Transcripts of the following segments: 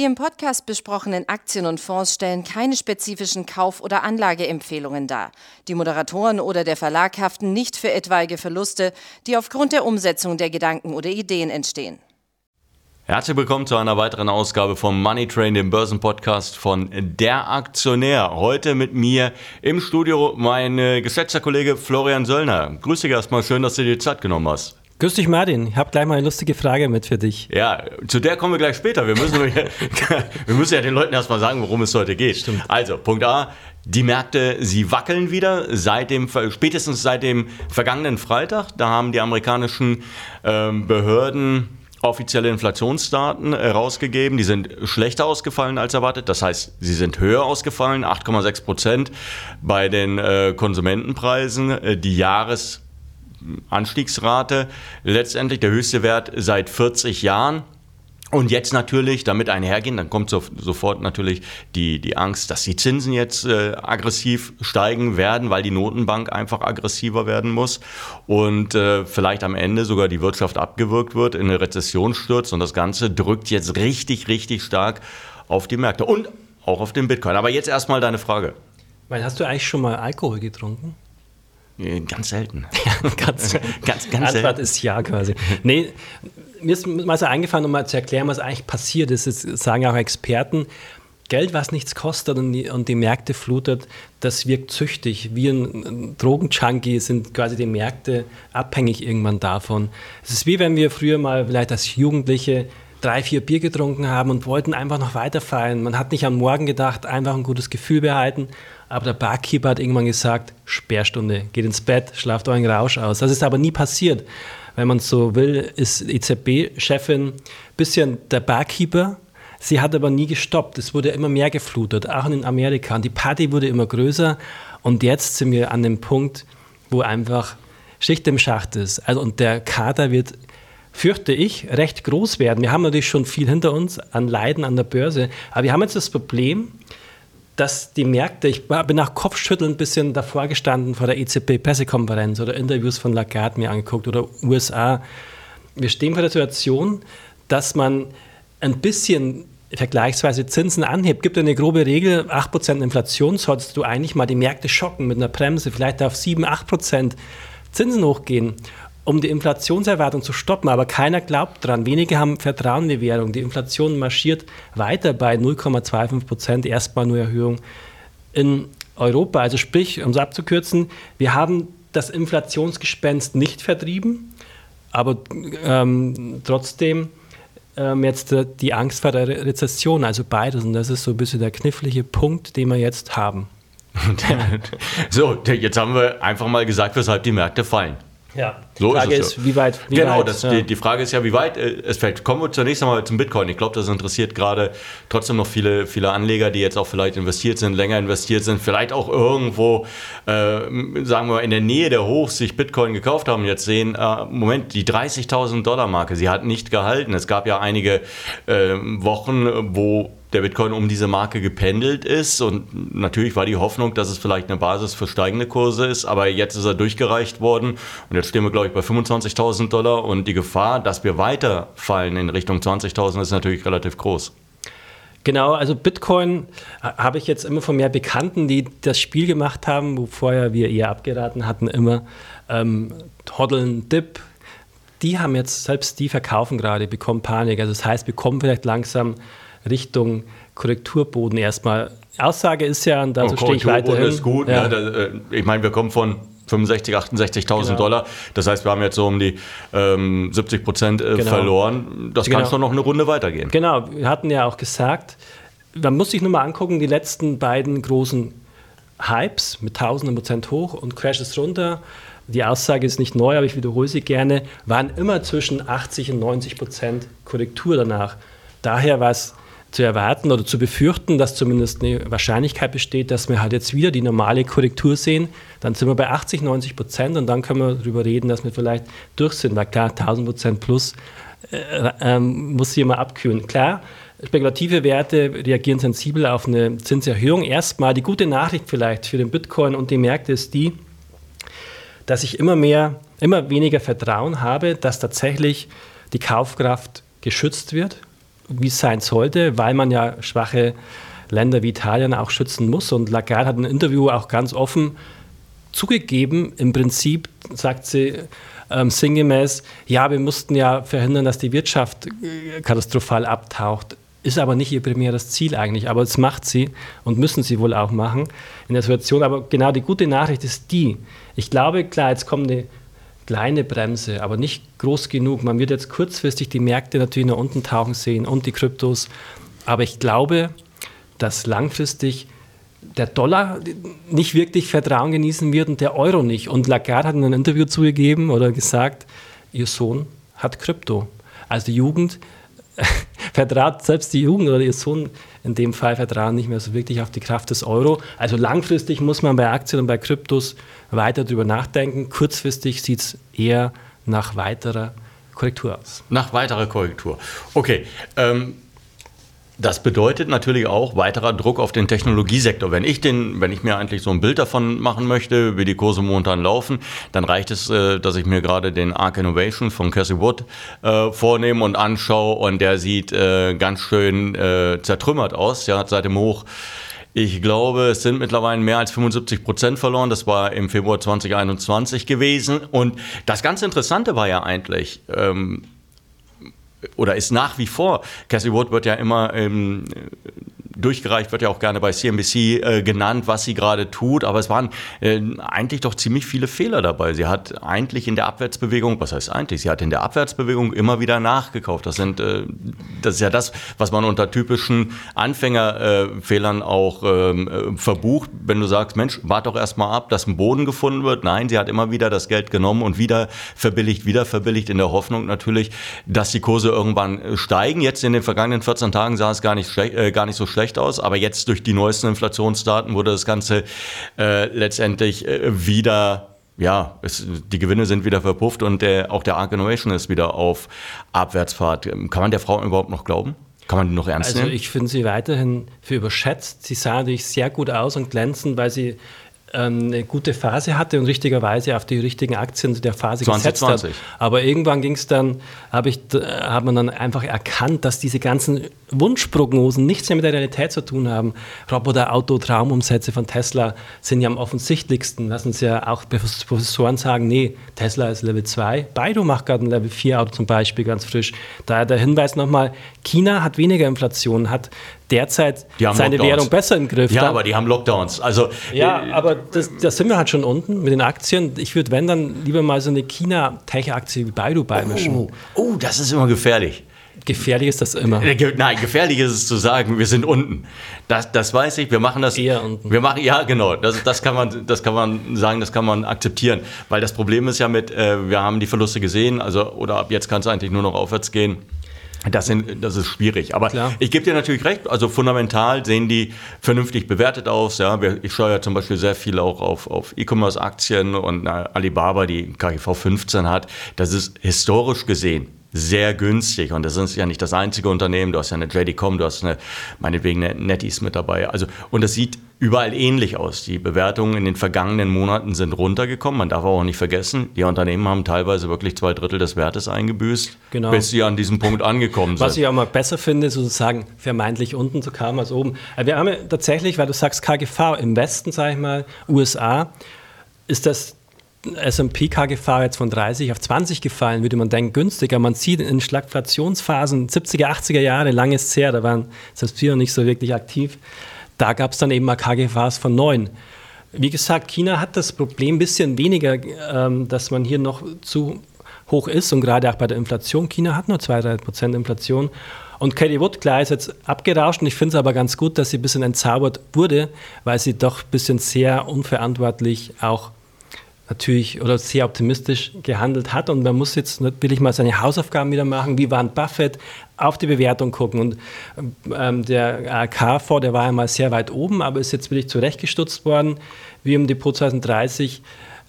Die im Podcast besprochenen Aktien und Fonds stellen keine spezifischen Kauf- oder Anlageempfehlungen dar. Die Moderatoren oder der Verlag haften nicht für etwaige Verluste, die aufgrund der Umsetzung der Gedanken oder Ideen entstehen. Herzlich willkommen zu einer weiteren Ausgabe vom Money Train, dem Börsenpodcast von Der Aktionär. Heute mit mir im Studio mein geschätzter Kollege Florian Söllner. Grüße dich erstmal, schön, dass du dir Zeit genommen hast. Grüß dich, Martin. Ich habe gleich mal eine lustige Frage mit für dich. Ja, zu der kommen wir gleich später. Wir müssen, wir müssen ja den Leuten erstmal sagen, worum es heute geht. Stimmt. Also, Punkt A. Die Märkte, sie wackeln wieder, seit dem, spätestens seit dem vergangenen Freitag. Da haben die amerikanischen ähm, Behörden offizielle Inflationsdaten herausgegeben. Die sind schlechter ausgefallen als erwartet. Das heißt, sie sind höher ausgefallen, 8,6 Prozent bei den äh, Konsumentenpreisen. Äh, die Jahres Anstiegsrate, letztendlich der höchste Wert seit 40 Jahren. Und jetzt natürlich damit einhergehen, dann kommt so, sofort natürlich die, die Angst, dass die Zinsen jetzt äh, aggressiv steigen werden, weil die Notenbank einfach aggressiver werden muss und äh, vielleicht am Ende sogar die Wirtschaft abgewürgt wird, in eine Rezession stürzt und das Ganze drückt jetzt richtig, richtig stark auf die Märkte und auch auf den Bitcoin. Aber jetzt erstmal deine Frage. Weil hast du eigentlich schon mal Alkohol getrunken? Ganz selten. Ganz, ganz, ganz Antwort selten. ist ja quasi. Nee, mir ist mal so eingefallen, um mal zu erklären, was eigentlich passiert ist. Das sagen auch Experten. Geld, was nichts kostet und die, und die Märkte flutet, das wirkt züchtig. Wir ein Drogenjunkie sind quasi die Märkte abhängig irgendwann davon. Es ist wie wenn wir früher mal vielleicht als Jugendliche drei, vier Bier getrunken haben und wollten einfach noch weiter feiern. Man hat nicht am Morgen gedacht, einfach ein gutes Gefühl behalten. Aber der Barkeeper hat irgendwann gesagt, Sperrstunde, geht ins Bett, schlaft euren Rausch aus. Das ist aber nie passiert. Wenn man so will, ist EZB-Chefin ein bisschen der Barkeeper. Sie hat aber nie gestoppt. Es wurde immer mehr geflutet, auch in Amerika. Und die Party wurde immer größer. Und jetzt sind wir an dem Punkt, wo einfach Schicht im Schacht ist. Also, und der Kader wird fürchte ich, recht groß werden. Wir haben natürlich schon viel hinter uns an Leiden an der Börse, aber wir haben jetzt das Problem, dass die Märkte, ich bin nach Kopfschütteln ein bisschen davor gestanden vor der EZB-Pressekonferenz oder Interviews von Lagarde mir angeguckt oder USA. Wir stehen vor der Situation, dass man ein bisschen vergleichsweise Zinsen anhebt. Gibt eine grobe Regel, 8% Inflation solltest du eigentlich mal die Märkte schocken mit einer Bremse, vielleicht auf 7, 8% Zinsen hochgehen um die Inflationserwartung zu stoppen. Aber keiner glaubt dran. Wenige haben Vertrauen in die Währung. Die Inflation marschiert weiter bei 0,25 Prozent, erstmal nur Erhöhung in Europa. Also sprich, um es abzukürzen, wir haben das Inflationsgespenst nicht vertrieben, aber ähm, trotzdem ähm, jetzt die Angst vor der Rezession, also beides. Und das ist so ein bisschen der knifflige Punkt, den wir jetzt haben. so, jetzt haben wir einfach mal gesagt, weshalb die Märkte fallen. Ja, die so Frage ist, ist wie weit. Wie genau, weit, das, ja. die, die, Frage ist ja, wie weit äh, es fällt. Kommen wir zunächst einmal zum Bitcoin. Ich glaube, das interessiert gerade trotzdem noch viele, viele Anleger, die jetzt auch vielleicht investiert sind, länger investiert sind, vielleicht auch irgendwo, äh, sagen wir mal, in der Nähe der Hochs sich Bitcoin gekauft haben, jetzt sehen, äh, Moment, die 30.000 Dollar Marke, sie hat nicht gehalten. Es gab ja einige äh, Wochen, wo der Bitcoin um diese Marke gependelt ist. Und natürlich war die Hoffnung, dass es vielleicht eine Basis für steigende Kurse ist, aber jetzt ist er durchgereicht worden. Und jetzt stehen wir, glaube ich, bei 25.000 Dollar. Und die Gefahr, dass wir weiterfallen in Richtung 20.000, ist natürlich relativ groß. Genau, also Bitcoin habe ich jetzt immer von mehr Bekannten, die das Spiel gemacht haben, wo vorher wir eher abgeraten hatten, immer ähm, Hoddeln, Dip. Die haben jetzt, selbst die verkaufen gerade, bekommen Panik. Also das heißt, wir kommen vielleicht langsam Richtung Korrekturboden erstmal. Aussage ist ja, und dazu stehe ich weiterhin. ist gut. Ja. Ne? Ich meine, wir kommen von 65, 68.000 genau. Dollar. Das heißt, wir haben jetzt so um die ähm, 70 Prozent äh, genau. verloren. Das genau. kann schon noch eine Runde weitergehen. Genau, wir hatten ja auch gesagt, man muss sich nur mal angucken, die letzten beiden großen Hypes mit tausenden Prozent hoch und Crashes runter. Die Aussage ist nicht neu, aber ich wiederhole sie gerne, waren immer zwischen 80 und 90 Prozent Korrektur danach. Daher war es zu erwarten oder zu befürchten, dass zumindest eine Wahrscheinlichkeit besteht, dass wir halt jetzt wieder die normale Korrektur sehen. Dann sind wir bei 80, 90 Prozent und dann können wir darüber reden, dass wir vielleicht durch sind. Weil klar, 1000 Prozent plus äh, ähm, muss sich immer abkühlen. Klar, spekulative Werte reagieren sensibel auf eine Zinserhöhung. Erstmal die gute Nachricht vielleicht für den Bitcoin und die Märkte ist die, dass ich immer mehr, immer weniger Vertrauen habe, dass tatsächlich die Kaufkraft geschützt wird wie es sein sollte, weil man ja schwache Länder wie Italien auch schützen muss. Und Lagarde hat ein Interview auch ganz offen zugegeben, im Prinzip sagt sie ähm, sinngemäß, ja, wir mussten ja verhindern, dass die Wirtschaft äh, katastrophal abtaucht. Ist aber nicht ihr primäres Ziel eigentlich, aber das macht sie und müssen sie wohl auch machen in der Situation. Aber genau die gute Nachricht ist die, ich glaube, klar, jetzt kommt eine kleine Bremse, aber nicht groß genug. Man wird jetzt kurzfristig die Märkte natürlich nach unten tauchen sehen und die Kryptos. Aber ich glaube, dass langfristig der Dollar nicht wirklich Vertrauen genießen wird und der Euro nicht. Und Lagarde hat in einem Interview zugegeben oder gesagt, ihr Sohn hat Krypto. Also die Jugend vertraut, selbst die Jugend oder ihr Sohn in dem Fall vertrauen nicht mehr so wirklich auf die Kraft des Euro. Also langfristig muss man bei Aktien und bei Kryptos weiter darüber nachdenken. Kurzfristig sieht es eher nach weiterer Korrektur aus. Nach weiterer Korrektur. Okay. Ähm das bedeutet natürlich auch weiterer Druck auf den Technologiesektor. Wenn ich, den, wenn ich mir eigentlich so ein Bild davon machen möchte, wie die Kurse momentan laufen, dann reicht es, äh, dass ich mir gerade den Arc Innovation von Cassie Wood äh, vornehme und anschaue und der sieht äh, ganz schön äh, zertrümmert aus, ja, seit dem Hoch. Ich glaube, es sind mittlerweile mehr als 75 Prozent verloren. Das war im Februar 2021 gewesen. Und das ganz Interessante war ja eigentlich, ähm, oder ist nach wie vor, Cassie Wood wird ja immer ähm, durchgereicht, wird ja auch gerne bei CNBC äh, genannt, was sie gerade tut, aber es waren äh, eigentlich doch ziemlich viele Fehler dabei. Sie hat eigentlich in der Abwärtsbewegung, was heißt eigentlich, sie hat in der Abwärtsbewegung immer wieder nachgekauft. Das sind, äh, das ist ja das, was man unter typischen Anfängerfehlern auch ähm, äh, verbucht. Wenn du sagst, Mensch, wart doch erstmal ab, dass ein Boden gefunden wird. Nein, sie hat immer wieder das Geld genommen und wieder verbilligt, wieder verbilligt in der Hoffnung natürlich, dass die Kurse irgendwann äh, steigen. Jetzt in den vergangenen 14 Tagen sah es gar nicht, äh, gar nicht so schlecht aus, aber jetzt durch die neuesten Inflationsdaten wurde das Ganze äh, letztendlich äh, wieder ja, es, die Gewinne sind wieder verpufft und der, auch der Arc Innovation ist wieder auf Abwärtsfahrt. Kann man der Frau überhaupt noch glauben? Kann man die noch ernst also nehmen? Also ich finde sie weiterhin für überschätzt. Sie sah natürlich sehr gut aus und glänzend, weil sie eine gute Phase hatte und richtigerweise auf die richtigen Aktien der Phase 2020. gesetzt hat. Aber irgendwann ging es dann, habe ich, hat man dann einfach erkannt, dass diese ganzen Wunschprognosen nichts mehr mit der Realität zu tun haben. Roboter, Auto, Traumumsätze von Tesla sind ja am offensichtlichsten. Lassen Sie ja auch Professoren sagen, nee, Tesla ist Level 2. Baidu macht gerade ein Level 4 Auto zum Beispiel ganz frisch. Daher der Hinweis nochmal, China hat weniger Inflation, hat derzeit seine Lockdowns. Währung besser im Griff. Ja, aber die haben Lockdowns. Also, ja, äh, aber das, das, sind wir halt schon unten mit den Aktien. Ich würde, wenn, dann lieber mal so eine China-Tech-Aktie wie Baidu beimischen. Oh, oh, das ist immer gefährlich. Gefährlich ist das immer. Äh, nein, gefährlich ist es zu sagen, wir sind unten. Das, das weiß ich, wir machen das. Eher unten. Wir machen, ja, genau. Das, das, kann man, das kann man sagen, das kann man akzeptieren. Weil das Problem ist ja mit, äh, wir haben die Verluste gesehen, also, oder ab jetzt kann es eigentlich nur noch aufwärts gehen. Das, sind, das ist schwierig. Aber Klar. ich gebe dir natürlich recht, also fundamental sehen die vernünftig bewertet aus. Ja. Ich schaue ja zum Beispiel sehr viel auch auf, auf E-Commerce-Aktien und Alibaba, die KGV 15 hat. Das ist historisch gesehen sehr günstig. Und das ist ja nicht das einzige Unternehmen. Du hast ja eine JD.com, du hast eine, meinetwegen eine Netties mit dabei. Also, und das sieht überall ähnlich aus. Die Bewertungen in den vergangenen Monaten sind runtergekommen. Man darf auch nicht vergessen, die Unternehmen haben teilweise wirklich zwei Drittel des Wertes eingebüßt, genau. bis sie an diesem Punkt angekommen sind. Was ich auch mal besser finde, sozusagen vermeintlich unten zu kamen als oben. Wir haben ja tatsächlich, weil du sagst KGV, im Westen, sage ich mal, USA, ist das S&P KGV jetzt von 30 auf 20 gefallen, würde man denken, günstiger. Man sieht in Schlagflationsphasen, 70er, 80er Jahre, langes her, da waren selbst wir noch nicht so wirklich aktiv, da gab es dann eben mal KGVs von 9. Wie gesagt, China hat das Problem ein bisschen weniger, ähm, dass man hier noch zu hoch ist und gerade auch bei der Inflation. China hat nur 2-3% Inflation. Und Katie Wood, klar, ist jetzt abgerauscht und ich finde es aber ganz gut, dass sie ein bisschen entzaubert wurde, weil sie doch ein bisschen sehr unverantwortlich auch natürlich oder sehr optimistisch gehandelt hat. Und man muss jetzt natürlich mal seine Hausaufgaben wieder machen. Wie war Buffett? Auf die Bewertung gucken. Und ähm, der AK-Fonds, der war ja mal sehr weit oben, aber ist jetzt wirklich zurechtgestutzt worden. Wir im Depot 2030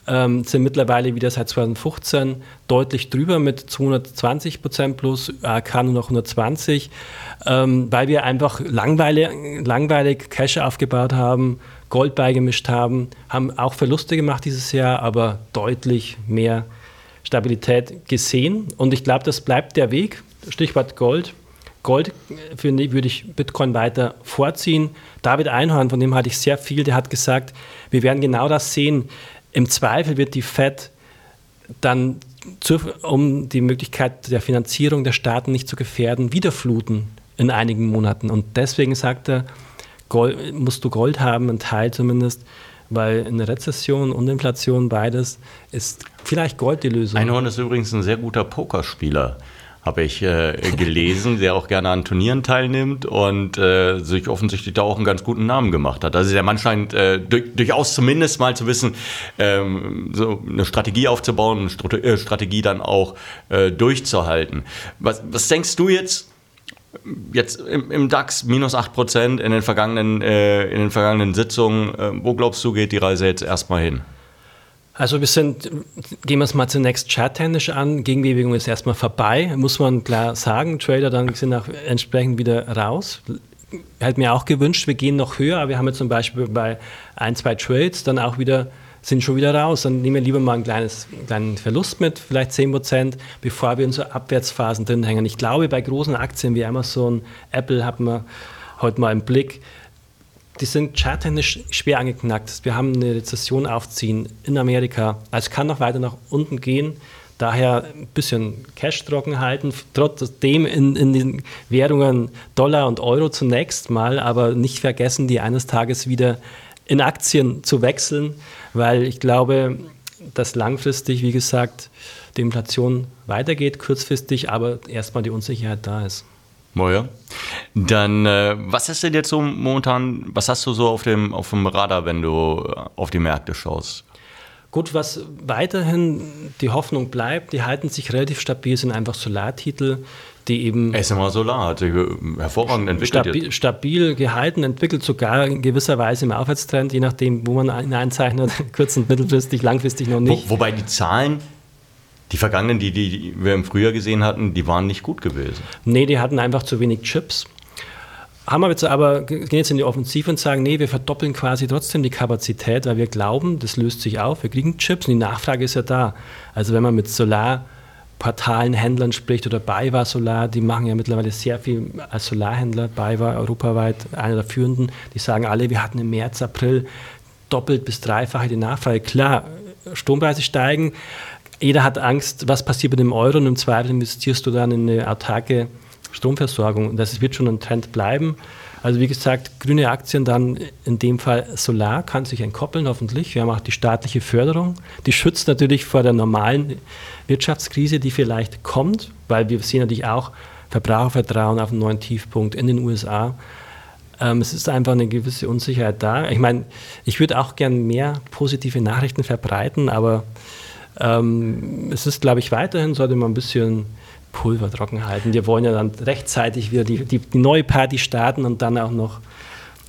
ähm, sind mittlerweile wieder seit 2015 deutlich drüber mit 220 Prozent plus, AK nur noch 120, ähm, weil wir einfach langweilig, langweilig Cash aufgebaut haben Gold beigemischt haben, haben auch Verluste gemacht dieses Jahr, aber deutlich mehr Stabilität gesehen. Und ich glaube, das bleibt der Weg. Stichwort Gold. Gold finde würde ich Bitcoin weiter vorziehen. David Einhorn, von dem hatte ich sehr viel, der hat gesagt, wir werden genau das sehen. Im Zweifel wird die Fed dann, um die Möglichkeit der Finanzierung der Staaten nicht zu gefährden, wiederfluten in einigen Monaten. Und deswegen sagt er, Gold, musst du Gold haben, ein Teil zumindest, weil eine Rezession und Inflation beides ist vielleicht Gold die Lösung. Einhorn ist übrigens ein sehr guter Pokerspieler habe ich äh, gelesen, der auch gerne an Turnieren teilnimmt und äh, sich offensichtlich da auch einen ganz guten Namen gemacht hat. Also der Mann scheint äh, durch, durchaus zumindest mal zu wissen, ähm, so eine Strategie aufzubauen, eine äh, Strategie dann auch äh, durchzuhalten. Was, was denkst du jetzt? Jetzt im, im DAX minus 8% in den vergangenen, äh, in den vergangenen Sitzungen. wo glaubst du, geht die Reise jetzt erstmal hin? Also wir sind, gehen wir es mal zunächst charttechnisch an. Gegenbewegung ist erstmal vorbei, muss man klar sagen. Trader dann sind auch entsprechend wieder raus. Hätte mir auch gewünscht, wir gehen noch höher, aber wir haben jetzt zum Beispiel bei ein, zwei Trades dann auch wieder, sind schon wieder raus. Dann nehmen wir lieber mal einen kleines, kleinen Verlust mit, vielleicht 10 Prozent, bevor wir in so Abwärtsphasen drin hängen. Ich glaube, bei großen Aktien wie Amazon, Apple hat man heute mal im Blick, die sind charttechnisch schwer angeknackt. Wir haben eine Rezession aufziehen in Amerika. Also es kann noch weiter nach unten gehen. Daher ein bisschen Cash trocken halten, trotzdem in, in den Währungen Dollar und Euro zunächst mal, aber nicht vergessen, die eines Tages wieder in Aktien zu wechseln, weil ich glaube, dass langfristig, wie gesagt, die Inflation weitergeht, kurzfristig, aber erstmal die Unsicherheit da ist. Moja. Dann, äh, was ist denn jetzt so momentan, was hast du so auf dem, auf dem Radar, wenn du äh, auf die Märkte schaust? Gut, was weiterhin die Hoffnung bleibt, die halten sich relativ stabil, sind einfach Solartitel, die eben. SMA Solar hat sich äh, hervorragend entwickelt. Stabil, stabil, gehalten, entwickelt sogar in gewisser Weise im Aufwärtstrend, je nachdem, wo man ihn einzeichnet, kurz- und mittelfristig, langfristig noch nicht. Wo, wobei die Zahlen die vergangenen, die, die wir im Frühjahr gesehen hatten, die waren nicht gut gewesen. Nee, die hatten einfach zu wenig Chips. Haben wir jetzt aber, gehen jetzt in die Offensive und sagen, nee, wir verdoppeln quasi trotzdem die Kapazität, weil wir glauben, das löst sich auf, wir kriegen Chips und die Nachfrage ist ja da. Also wenn man mit Solarportalen, Händlern spricht oder BayWa Solar, die machen ja mittlerweile sehr viel als Solarhändler, BayWa europaweit einer der führenden, die sagen alle, wir hatten im März, April doppelt bis dreifache die Nachfrage. Klar, Strompreise steigen, jeder hat Angst, was passiert mit dem Euro und im Zweifel investierst du dann in eine autarke Stromversorgung. Das wird schon ein Trend bleiben. Also wie gesagt, grüne Aktien dann in dem Fall Solar kann sich entkoppeln hoffentlich. Wir haben auch die staatliche Förderung. Die schützt natürlich vor der normalen Wirtschaftskrise, die vielleicht kommt, weil wir sehen natürlich auch Verbrauchervertrauen auf einen neuen Tiefpunkt in den USA. Ähm, es ist einfach eine gewisse Unsicherheit da. Ich meine, ich würde auch gern mehr positive Nachrichten verbreiten, aber ähm, es ist, glaube ich, weiterhin sollte man ein bisschen Pulver trocken halten. Wir wollen ja dann rechtzeitig wieder die, die, die neue Party starten und dann auch noch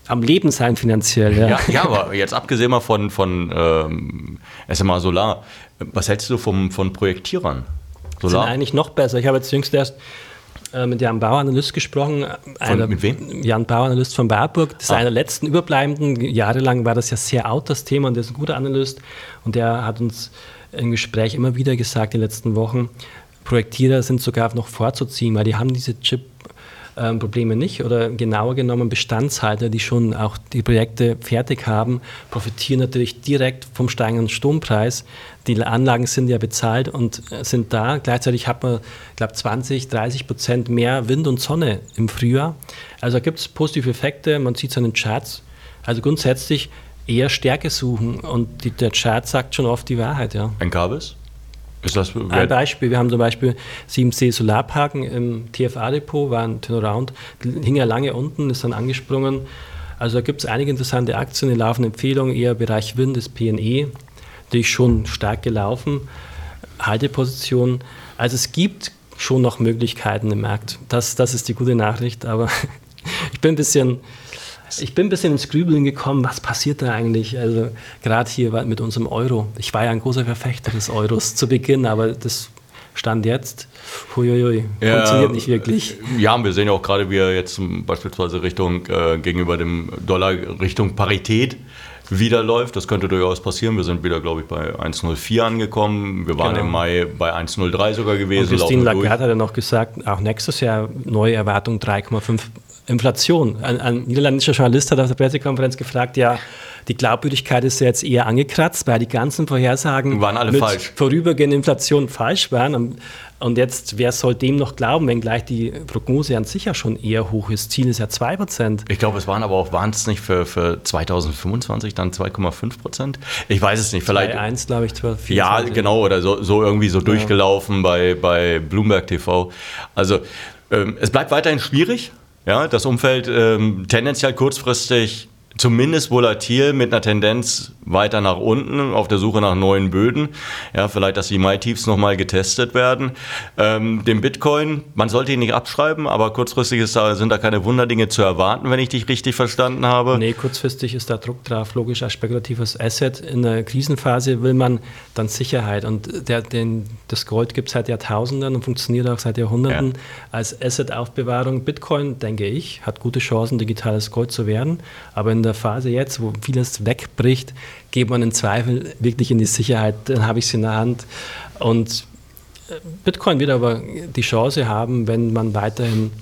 am Leben sein finanziell. Ja, ja, ja aber jetzt abgesehen mal von, von ähm, SMA Solar, was hältst du vom, von Projektierern? Solar? Sind eigentlich noch besser. Ich habe jetzt jüngst erst äh, mit Jan Bauanalyst gesprochen. Von, mit wem? Jan Bauanalyst von Warburg. Das ist ah. einer der letzten Überbleibenden. Jahrelang war das ja sehr out, das Thema, und der ist ein guter Analyst. Und der hat uns im Gespräch immer wieder gesagt in den letzten Wochen, Projektierer sind sogar noch vorzuziehen, weil die haben diese Chip Probleme nicht oder genauer genommen Bestandshalter, die schon auch die Projekte fertig haben, profitieren natürlich direkt vom steigenden Strompreis. Die Anlagen sind ja bezahlt und sind da. Gleichzeitig hat man, glaube, 20, 30 Prozent mehr Wind und Sonne im Frühjahr. Also gibt es positive Effekte, man sieht es an den Charts. Also grundsätzlich eher Stärke suchen und die, der Chart sagt schon oft die Wahrheit. Ja. Ein Kabels? Ist das ein Beispiel. Wir haben zum Beispiel 7C Solarparken im TFA-Depot, war ein Turnaround, hing ja lange unten, ist dann angesprungen. Also da gibt es einige interessante Aktien, die laufen Empfehlungen, eher Bereich Wind, das PNE, natürlich schon stark gelaufen, Halteposition. Also es gibt schon noch Möglichkeiten im Markt. Das, das ist die gute Nachricht, aber ich bin ein bisschen ich bin ein bisschen ins Grübeln gekommen, was passiert da eigentlich? Also gerade hier mit unserem Euro. Ich war ja ein großer Verfechter des Euros zu Beginn, aber das Stand jetzt, huiuiui, ja, funktioniert nicht wirklich. Ja, wir sehen ja auch gerade, wie er jetzt beispielsweise Richtung äh, gegenüber dem Dollar Richtung Parität wieder läuft. Das könnte durchaus passieren. Wir sind wieder, glaube ich, bei 1,04 angekommen. Wir waren genau. im Mai bei 1,03 sogar gewesen. Und Christine Lagarde hat ja noch gesagt, auch nächstes Jahr neue Erwartung 3,5 Inflation. Ein, ein, niederländischer Journalist hat auf der Pressekonferenz gefragt, ja, die Glaubwürdigkeit ist ja jetzt eher angekratzt, weil die ganzen Vorhersagen waren alle falsch. vorübergehende Inflation falsch waren. Und jetzt, wer soll dem noch glauben, wenn gleich die Prognose an sich ja schon eher hoch ist? Ziel ist ja 2%. Ich glaube, es waren aber auch, waren es nicht für, für 2025 dann 2,5%? Ich weiß es nicht. Vielleicht 1, glaube ich, 12, Ja, genau, oder so, so irgendwie so ja. durchgelaufen bei, bei Bloomberg TV. Also, ähm, es bleibt weiterhin schwierig. Ja, das Umfeld ähm, tendenziell kurzfristig zumindest volatil mit einer Tendenz weiter nach unten auf der Suche nach neuen Böden. Ja, vielleicht, dass die Mai-Tiefs nochmal getestet werden. Ähm, den Bitcoin, man sollte ihn nicht abschreiben, aber kurzfristig ist da, sind da keine Wunderdinge zu erwarten, wenn ich dich richtig verstanden habe. Nee, kurzfristig ist da Druck drauf, logisch als spekulatives Asset. In der Krisenphase will man dann Sicherheit und der, den, das Gold gibt es seit Jahrtausenden und funktioniert auch seit Jahrhunderten ja. als Asset-Aufbewahrung. Bitcoin, denke ich, hat gute Chancen, digitales Gold zu werden, aber in in der Phase jetzt, wo vieles wegbricht, geht man in Zweifel wirklich in die Sicherheit, dann habe ich es in der Hand. Und äh, Bitcoin wird aber die Chance haben, wenn man weiterhin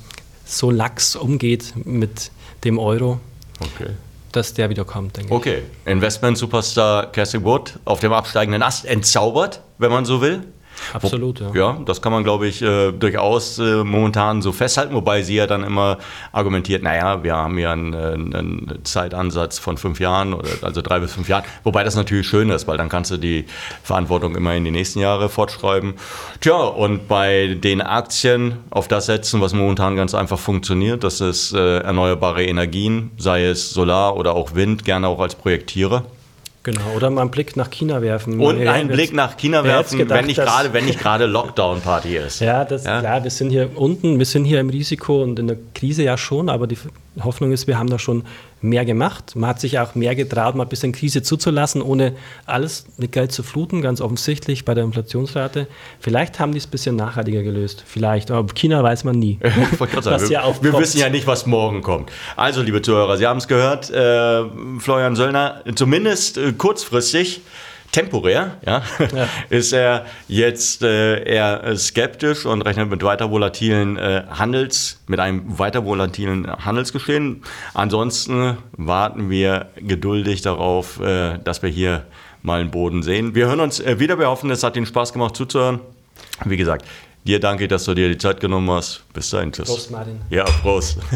so lax umgeht mit dem Euro. Okay dass der wieder kommt, denke okay. ich. Investment-Superstar Cassie Wood auf dem absteigenden Ast entzaubert, wenn man so will. Absolut, ja. Ja, das kann man, glaube ich, äh, durchaus äh, momentan so festhalten, wobei sie ja dann immer argumentiert, naja, wir haben ja einen, einen Zeitansatz von fünf Jahren, oder, also drei bis fünf Jahren, wobei das natürlich schön ist, weil dann kannst du die Verantwortung immer in die nächsten Jahre fortschreiben. Tja, und bei den Aktien auf das setzen, was momentan ganz einfach funktioniert, das ist äh, erneuerbare Energien, sei es Solar oder auch Wind, gerne auch als Projektierer. Genau, oder mal einen Blick nach China werfen. Und einen Blick nach China werfen, gedacht, wenn nicht gerade, wenn nicht gerade Lockdown-Party ist. Ja, das ja? klar, wir sind hier unten, wir sind hier im Risiko und in der Krise ja schon, aber die Hoffnung ist, wir haben da schon mehr gemacht. Man hat sich auch mehr getraut, mal ein bisschen Krise zuzulassen, ohne alles mit Geld zu fluten, ganz offensichtlich bei der Inflationsrate. Vielleicht haben die es ein bisschen nachhaltiger gelöst. Vielleicht. Aber China weiß man nie. was wir, wir wissen ja nicht, was morgen kommt. Also, liebe Zuhörer, Sie haben es gehört, äh, Florian Söllner, zumindest äh, kurzfristig temporär, ja, ja. ist er jetzt äh, eher skeptisch und rechnet mit weiter volatilen äh, Handels, mit einem weiter volatilen Handelsgeschehen. Ansonsten warten wir geduldig darauf, äh, dass wir hier mal einen Boden sehen. Wir hören uns äh, wieder. Wir hoffen, es hat Ihnen Spaß gemacht zuzuhören. Wie gesagt, dir danke, dass du dir die Zeit genommen hast. Bis dahin, tschüss. Prost, Martin. Ja, Prost.